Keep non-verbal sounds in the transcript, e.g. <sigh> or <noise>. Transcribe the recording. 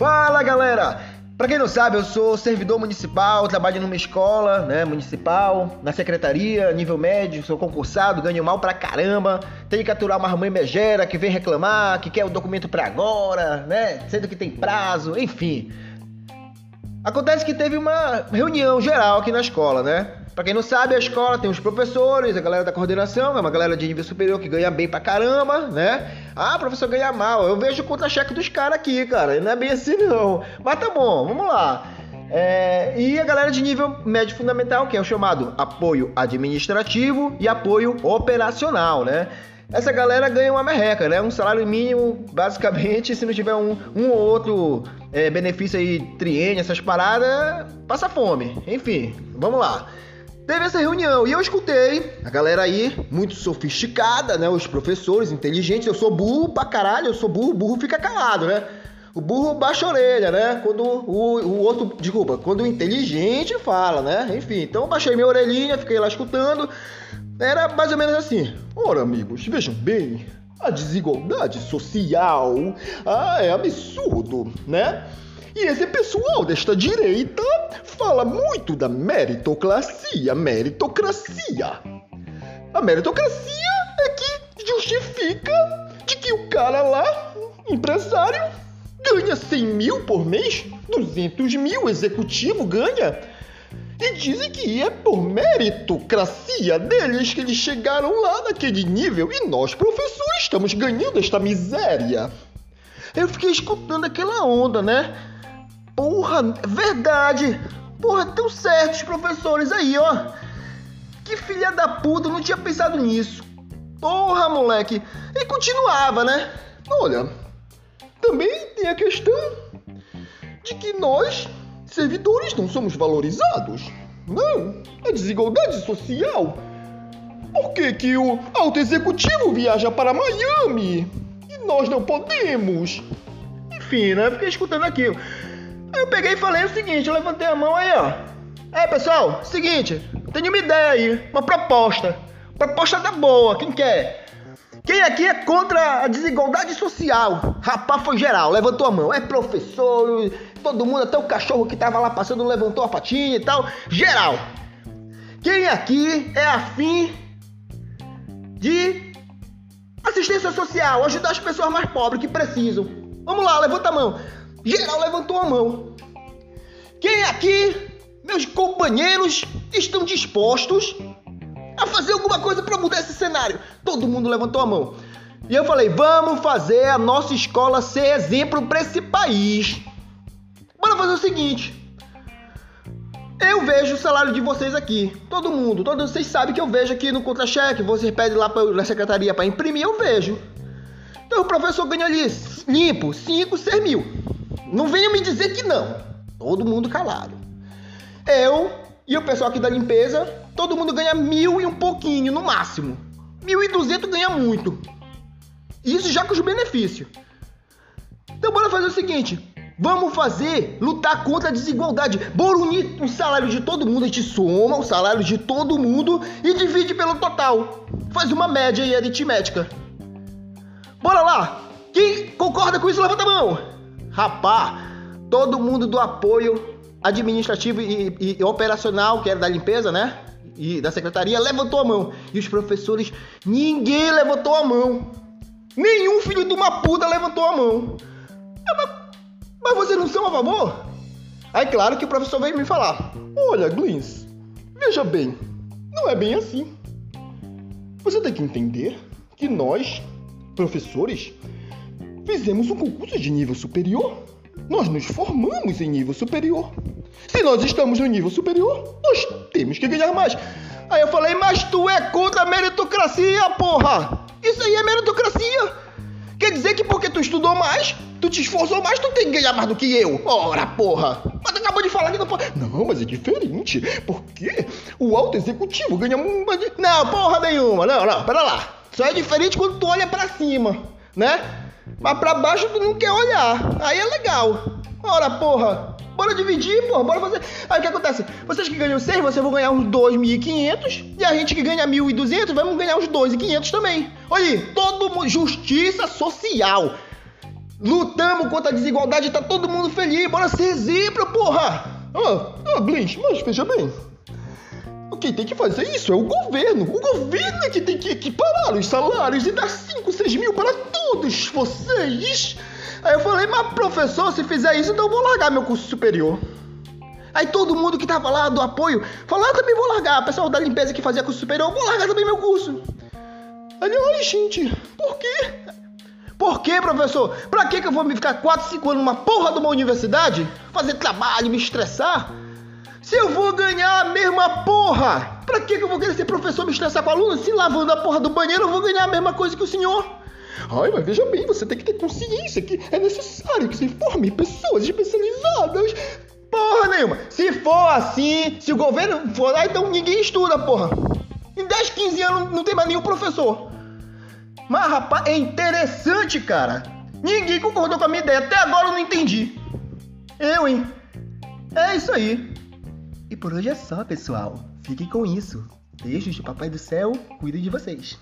Fala galera! Pra quem não sabe, eu sou servidor municipal, trabalho numa escola né, municipal, na secretaria, nível médio, sou concursado, ganho mal pra caramba, tenho que aturar uma mãe megera que vem reclamar, que quer o documento pra agora, né? Sendo que tem prazo, enfim. Acontece que teve uma reunião geral aqui na escola, né? Pra quem não sabe, a escola tem os professores, a galera da coordenação, é uma galera de nível superior que ganha bem pra caramba, né? Ah, professor ganha mal. Eu vejo o contra-cheque dos caras aqui, cara. Não é bem assim, não. Mas tá bom, vamos lá. É, e a galera de nível médio fundamental, que é o chamado apoio administrativo e apoio operacional, né? Essa galera ganha uma merreca, né? Um salário mínimo, basicamente, <laughs> se não tiver um, um ou outro é, benefício aí, triênio, essas paradas, passa fome. Enfim, vamos lá. Teve essa reunião e eu escutei a galera aí, muito sofisticada, né? Os professores inteligentes. Eu sou burro pra caralho, eu sou burro, burro fica calado, né? O burro baixa a orelha, né? Quando o, o outro, desculpa, quando o inteligente fala, né? Enfim, então eu baixei minha orelhinha, fiquei lá escutando. Era mais ou menos assim: Ora, amigos, vejam bem, a desigualdade social ah, é absurdo, né? E esse pessoal desta direita fala muito da meritocracia, meritocracia. A meritocracia é que justifica de que o cara lá, empresário, ganha 100 mil por mês, 200 mil executivo ganha. E dizem que é por meritocracia deles que eles chegaram lá naquele nível e nós, professores, estamos ganhando esta miséria. Eu fiquei escutando aquela onda, né? Porra, verdade! Porra, tão certos professores aí, ó. Que filha da puta, não tinha pensado nisso. Porra, moleque. E continuava, né? Olha, também tem a questão de que nós, servidores, não somos valorizados. Não, a desigualdade social. Por que, que o alto executivo viaja para Miami e nós não podemos? Enfim, né? Fiquei escutando aquilo. Aí eu peguei e falei o seguinte, eu levantei a mão aí, ó. É, pessoal, seguinte, tenho uma ideia aí, uma proposta. Proposta da boa, quem quer? Quem aqui é contra a desigualdade social? Rapaz, foi geral, levantou a mão. É professor, todo mundo, até o cachorro que tava lá passando levantou a patinha e tal. Geral. Quem aqui é afim de assistência social, ajudar as pessoas mais pobres que precisam? Vamos lá, levanta a mão. Geral levantou a mão. Quem aqui, meus companheiros, estão dispostos a fazer alguma coisa para mudar esse cenário? Todo mundo levantou a mão. E eu falei: vamos fazer a nossa escola ser exemplo para esse país. Bora fazer o seguinte. Eu vejo o salário de vocês aqui. Todo mundo, todos vocês sabem que eu vejo aqui no contra-cheque. Vocês pedem lá pra, na secretaria para imprimir, eu vejo. Então o professor ganha ali limpo 5, 6 mil. Não venha me dizer que não. Todo mundo calado. Eu e o pessoal aqui da limpeza, todo mundo ganha mil e um pouquinho no máximo. Mil e duzentos ganha muito. Isso já com os benefícios. Então bora fazer o seguinte. Vamos fazer, lutar contra a desigualdade. Bora unir o salário de todo mundo, a gente soma o salário de todo mundo e divide pelo total. Faz uma média aí aritmética. Bora lá! Quem concorda com isso, levanta a mão! Rapá, todo mundo do apoio administrativo e, e, e, operacional, que era da limpeza, né? E da secretaria, levantou a mão. E os professores, ninguém levantou a mão. Nenhum filho de uma puta levantou a mão. É, mas, mas vocês não são a favor? Aí, claro que o professor veio me falar: Olha, Glins, veja bem, não é bem assim. Você tem que entender que nós, professores, Fizemos um concurso de nível superior. Nós nos formamos em nível superior. Se nós estamos no nível superior, nós temos que ganhar mais. Aí eu falei, mas tu é contra a meritocracia, porra! Isso aí é meritocracia! Quer dizer que porque tu estudou mais, tu te esforçou mais, tu tem que ganhar mais do que eu. Ora, porra! Mas tu acabou de falar que não pode. Não, mas é diferente. Porque o alto executivo ganha. Não, porra nenhuma. Não, não, pera lá. Só é diferente quando tu olha para cima, né? Mas pra baixo tu não quer olhar. Aí é legal. Ora, porra. Bora dividir, porra. Bora fazer. Aí o que acontece? Vocês que ganham 6, vocês vão ganhar uns 2.500. E a gente que ganha 1.200, vamos ganhar uns 2.500 também. Olha aí. Todo mundo. Justiça social. Lutamos contra a desigualdade, tá todo mundo feliz. Bora ser exemplo, porra! Ah, ah, Blins, mas veja bem. Quem tem que fazer isso é o governo. O governo é que tem que equiparar os salários e dar 5, 6 mil para todos vocês. Aí eu falei, mas professor, se fizer isso, então eu vou largar meu curso superior. Aí todo mundo que tava lá do apoio falou, ah, também vou largar. O pessoal da limpeza que fazia curso superior, eu vou largar também meu curso. Aí, ai, gente, por quê? Por quê, professor? Pra que eu vou me ficar 4, 5 anos numa porra de uma universidade? Fazer trabalho, me estressar? Se eu vou ganhar a mesma porra, pra que eu vou querer ser professor me estressar com aluno? Se lavando a porra do banheiro, eu vou ganhar a mesma coisa que o senhor. Ai, mas veja bem, você tem que ter consciência que é necessário que se forme pessoas especializadas. Porra nenhuma. Se for assim, se o governo for lá, então ninguém estuda, porra. Em 10, 15 anos não tem mais nenhum professor. Mas, rapaz, é interessante, cara. Ninguém concordou com a minha ideia. Até agora eu não entendi. Eu, hein? É isso aí. E por hoje é só, pessoal. Fiquem com isso. Beijos do Papai do Céu. Cuide de vocês.